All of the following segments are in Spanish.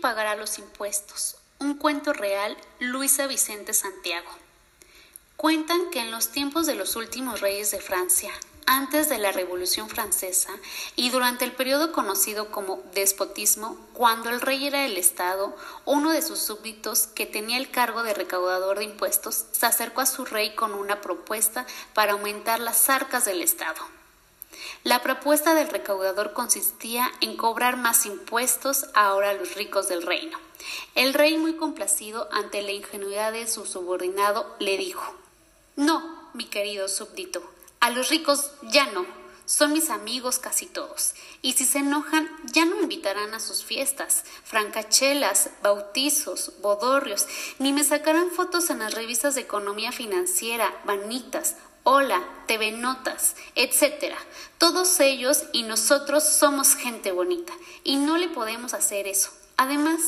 pagará los impuestos? Un cuento real, Luisa Vicente Santiago. Cuentan que en los tiempos de los últimos reyes de Francia, antes de la Revolución Francesa y durante el periodo conocido como despotismo, cuando el rey era el Estado, uno de sus súbditos, que tenía el cargo de recaudador de impuestos, se acercó a su rey con una propuesta para aumentar las arcas del Estado. La propuesta del recaudador consistía en cobrar más impuestos ahora a los ricos del reino. El rey, muy complacido ante la ingenuidad de su subordinado, le dijo No, mi querido súbdito, a los ricos ya no, son mis amigos casi todos, y si se enojan ya no invitarán a sus fiestas, francachelas, bautizos, bodorrios, ni me sacarán fotos en las revistas de economía financiera, vanitas, hola, TV Notas, etc. Todos ellos y nosotros somos gente bonita, y no le podemos hacer eso. Además,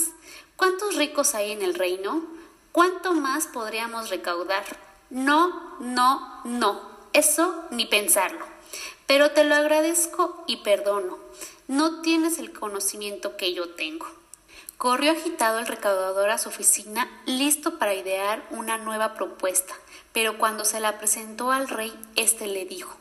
¿cuántos ricos hay en el reino? ¿Cuánto más podríamos recaudar? No, no, no. Eso ni pensarlo. Pero te lo agradezco y perdono. No tienes el conocimiento que yo tengo. Corrió agitado el recaudador a su oficina, listo para idear una nueva propuesta, pero cuando se la presentó al rey, éste le dijo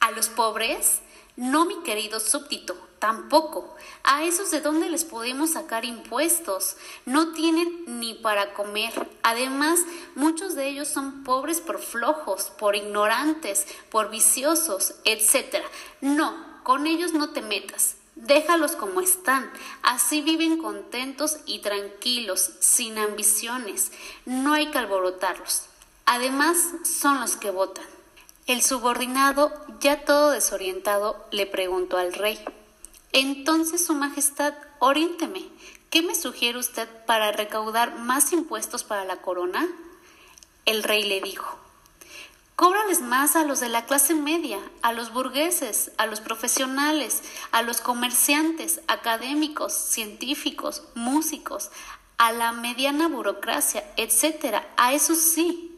A los pobres no, mi querido súbdito, tampoco. A esos de dónde les podemos sacar impuestos. No tienen ni para comer. Además, muchos de ellos son pobres por flojos, por ignorantes, por viciosos, etc. No, con ellos no te metas. Déjalos como están. Así viven contentos y tranquilos, sin ambiciones. No hay que alborotarlos. Además, son los que votan. El subordinado, ya todo desorientado, le preguntó al rey. Entonces, Su Majestad, oriénteme. ¿Qué me sugiere usted para recaudar más impuestos para la corona? El rey le dijo, Cóbrales más a los de la clase media, a los burgueses, a los profesionales, a los comerciantes, académicos, científicos, músicos, a la mediana burocracia, etcétera. A eso sí,